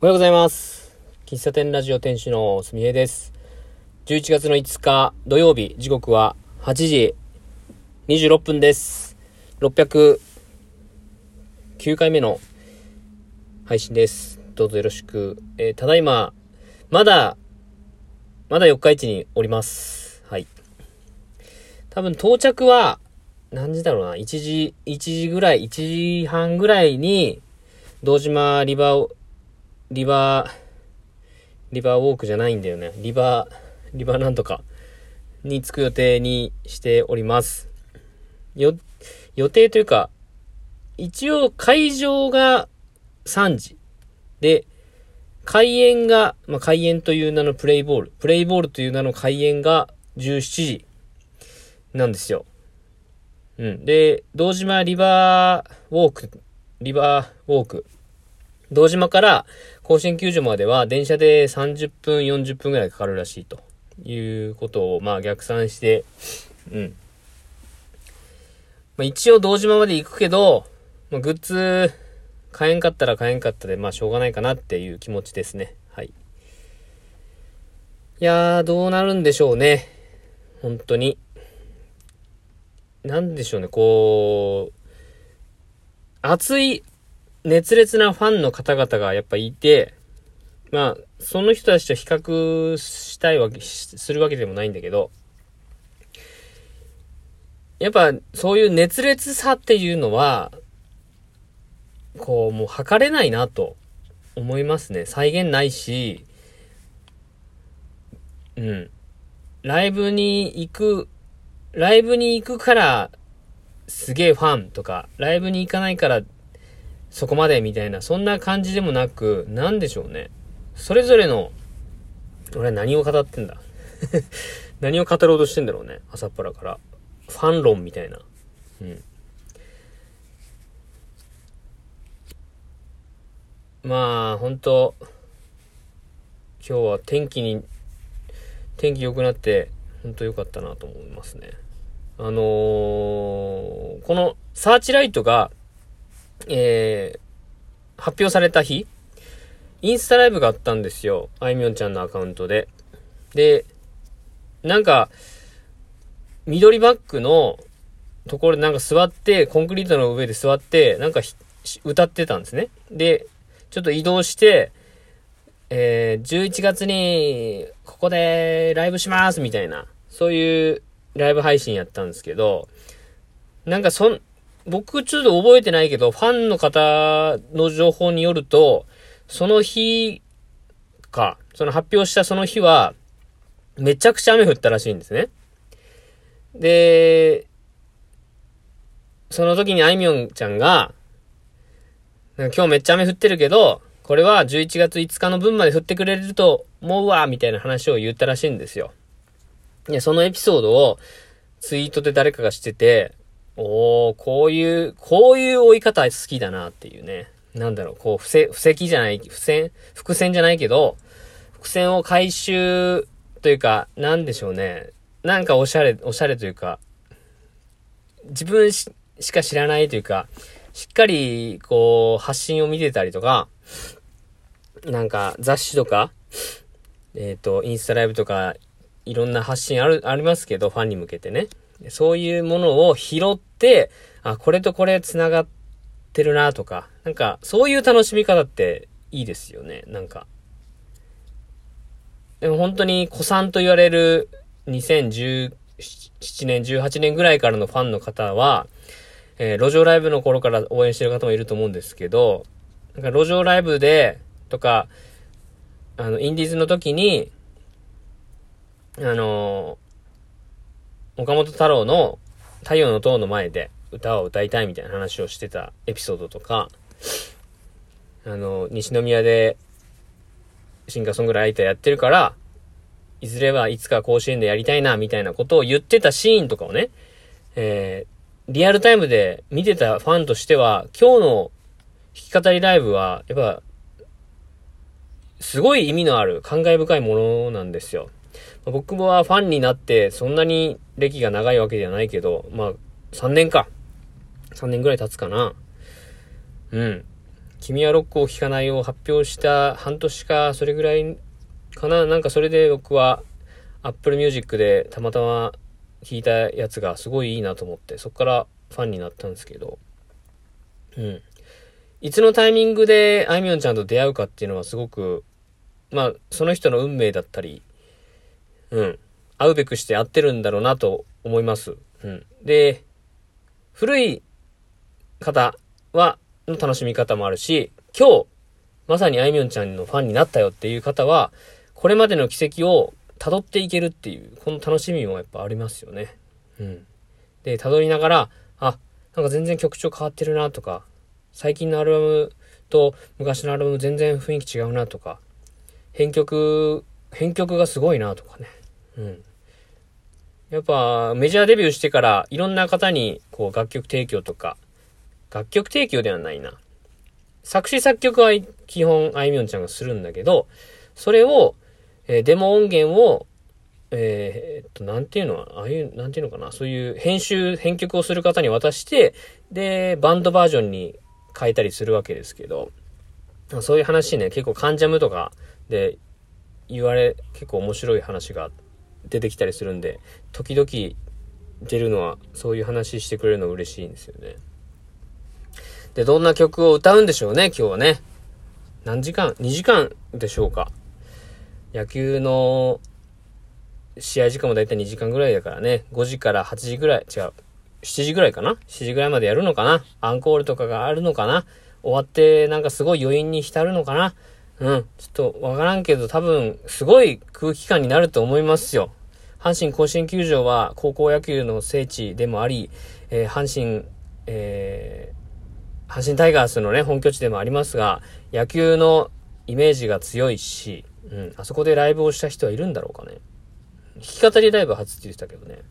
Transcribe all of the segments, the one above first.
おはようございます。喫茶店ラジオ店主のすみえです。11月の5日土曜日、時刻は8時26分です。609回目の配信です。どうぞよろしく。えーただいま、まだ、まだ四日市におります。はい。多分到着は、何時だろうな、1時、1時ぐらい、1時半ぐらいに、堂島リバー、リバー、リバーウォークじゃないんだよね。リバー、リバーなんとかに着く予定にしております。よ、予定というか、一応会場が3時。で、開演が、まあ、開演という名のプレイボール、プレイボールという名の開演が17時なんですよ。うん。で、堂島リバーウォーク、リバーウォーク。堂島から甲子園球場までは電車で30分、40分ぐらいかかるらしいということを、まあ逆算して、うん。まあ一応堂島まで行くけど、まあグッズ買えんかったら買えんかったで、まあしょうがないかなっていう気持ちですね。はい。いやー、どうなるんでしょうね。本当に。なんでしょうね、こう、熱い、熱烈なファンの方々がやっぱいて、まあ、その人たちと比較したいわけ、するわけでもないんだけど、やっぱそういう熱烈さっていうのは、こう、もう測れないなと思いますね。再現ないし、うん。ライブに行く、ライブに行くから、すげえファンとか、ライブに行かないから、そこまでみたいな、そんな感じでもなく、なんでしょうね。それぞれの、俺は何を語ってんだ 何を語ろうとしてんだろうね。朝っぱらから。ファン論みたいな。うん。まあ、本当今日は天気に、天気良くなって、本当良かったなと思いますね。あのーこのサーチライトが、えー、発表された日、インスタライブがあったんですよ。あいみょんちゃんのアカウントで。で、なんか、緑バッグのところでなんか座って、コンクリートの上で座って、なんか歌ってたんですね。で、ちょっと移動して、えー、11月に、ここでライブしますみたいな、そういうライブ配信やったんですけど、なんかそん、僕ちょっと覚えてないけど、ファンの方の情報によると、その日か、その発表したその日は、めちゃくちゃ雨降ったらしいんですね。で、その時にあいみょんちゃんが、今日めっちゃ雨降ってるけど、これは11月5日の分まで降ってくれると思うわ、みたいな話を言ったらしいんですよ。で、そのエピソードをツイートで誰かがしてて、おー、こういう、こういう追い方好きだなっていうね。なんだろう、こう、布石、布石じゃない、付箋、伏線じゃないけど、伏線を回収というか、なんでしょうね。なんかおしゃれ、おしゃれというか、自分ししか知らないというか、しっかり、こう、発信を見てたりとか、なんか雑誌とか、えっ、と、インスタライブとか、いろんな発信ある、ありますけど、ファンに向けてね。そういうものを拾って、あ、これとこれ繋がってるなとか、なんか、そういう楽しみ方っていいですよね、なんか。でも本当に古参と言われる2017年、18年ぐらいからのファンの方は、えー路上ライブの頃から応援してる方もいると思うんですけど、なんか路上ライブで、とか、あの、インディーズの時に、あのー岡本太郎の太陽の塔の前で歌を歌いたいみたいな話をしてたエピソードとか、あの、西宮でシンガーソングライターやってるから、いずれはいつか甲子園でやりたいな、みたいなことを言ってたシーンとかをね、えー、リアルタイムで見てたファンとしては、今日の弾き語りライブは、やっぱ、すごい意味のある、感慨深いものなんですよ。僕はファンになって、そんなに歴が長いわけではないけど、まあ、3年か。3年ぐらい経つかな。うん。君はロックを聴かないを発表した半年か、それぐらいかな。なんかそれで僕は Apple Music でたまたま聴いたやつがすごいいいなと思って、そこからファンになったんですけど、うん。いつのタイミングであいみょんちゃんと出会うかっていうのはすごく、まあ、その人の運命だったり、うん。会うべくして会ってるんだろうなと思います。うん。で、古い方は、の楽しみ方もあるし、今日、まさにあいみょんちゃんのファンになったよっていう方は、これまでの軌跡を辿っていけるっていう、この楽しみもやっぱありますよね。うん。で、辿りながら、あ、なんか全然曲調変わってるなとか、最近のアルバムと昔のアルバム全然雰囲気違うなとか、編曲、編曲がすごいなとかね。うん。やっぱメジャーデビューしてからいろんな方にこう楽曲提供とか、楽曲提供ではないな。作詞作曲は基本あいみょんちゃんがするんだけど、それを、えー、デモ音源を、えー、っと、なんていうのは、ああいう、なんていうのかな、そういう編集、編曲をする方に渡して、で、バンドバージョンに変えたりするわけですけど、そういう話ね、結構カンジャムとかで言われ、結構面白い話があって出てきたりするんで、時々出るのは、そういう話してくれるの嬉しいんですよね。で、どんな曲を歌うんでしょうね、今日はね。何時間 ?2 時間でしょうか。野球の試合時間もだいたい2時間ぐらいだからね。5時から8時ぐらい、違う。7時ぐらいかな ?7 時ぐらいまでやるのかなアンコールとかがあるのかな終わってなんかすごい余韻に浸るのかなうん。ちょっとわからんけど多分すごい空気感になると思いますよ。阪神甲子園球場は高校野球の聖地でもあり、えー、阪神、えー、阪神タイガースのね、本拠地でもありますが、野球のイメージが強いし、うん、あそこでライブをした人はいるんだろうかね。弾き語りライブ初って言ってたけどね。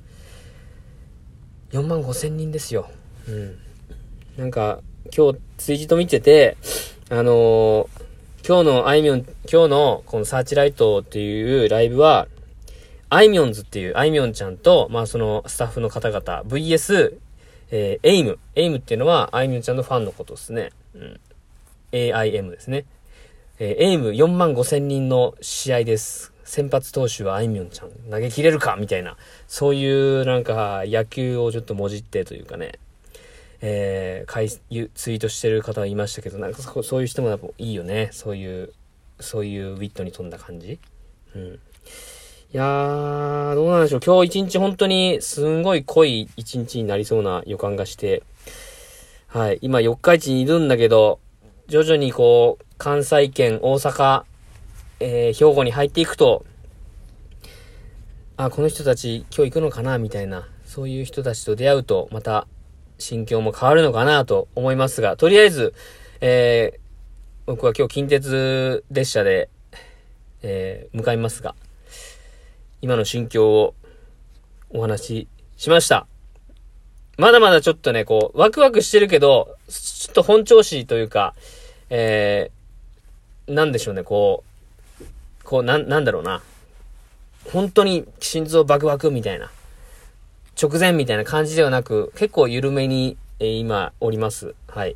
4万5千人ですよ。うん。なんか、今日ツイート見てて、あのー、今日のあいみょん、今日のこのサーチライトっていうライブは、あいみょんズっていう、あいみょんちゃんと、まあそのスタッフの方々、VS、えー、 AIM。AIM っていうのは、あいみょんちゃんのファンのことですね。うん。AIM ですね。えー、 AIM 4万5千人の試合です。先発投手はあいみょんちゃん、投げ切れるか？みたいな、そういうなんか野球をちょっともじってというかね、えー、いツイートしてる方はいましたけど、なんかそういう人もやっぱいいよね。そういう、そういうウィットに富んだ感じ。うん。いやー、どうなんでしょう。今日一日本当にすんごい濃い一日になりそうな予感がして、はい。今四日市にいるんだけど、徐々にこう、関西圏、大阪、えー、兵庫に入っていくと、あ、この人たち今日行くのかなみたいな、そういう人たちと出会うと、また心境も変わるのかなと思いますが、とりあえず、えー、僕は今日近鉄列車で、えー、向かいますが、今の心境をお話ししました。まだまだちょっとね、こう、ワクワクしてるけど、ちょっと本調子というか、えー、なんでしょうね、こう、こう、なん、なんだろうな。本当に心臓バクバクみたいな。直前みたいな感じではなく、結構緩めに、えー、今、おります。はい。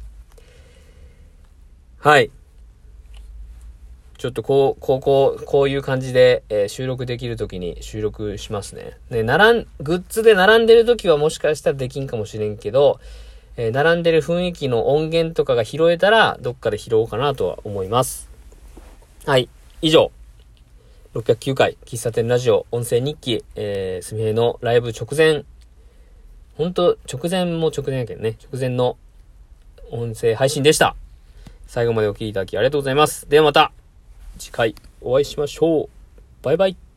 はい。ちょっとこう、こう、こう、こういう感じで、えー、収録できるときに収録しますね。で、並ん、グッズで並んでるときはもしかしたらできんかもしれんけど、えー、並んでる雰囲気の音源とかが拾えたら、どっかで拾おうかなとは思います。はい。以上。609回、喫茶店ラジオ、音声日記、えー、すみへのライブ直前、ほんと、直前も直前やけどね、直前の音声配信でした。最後までお聴きいただきありがとうございます。ではまた、次回お会いしましょう。バイバイ。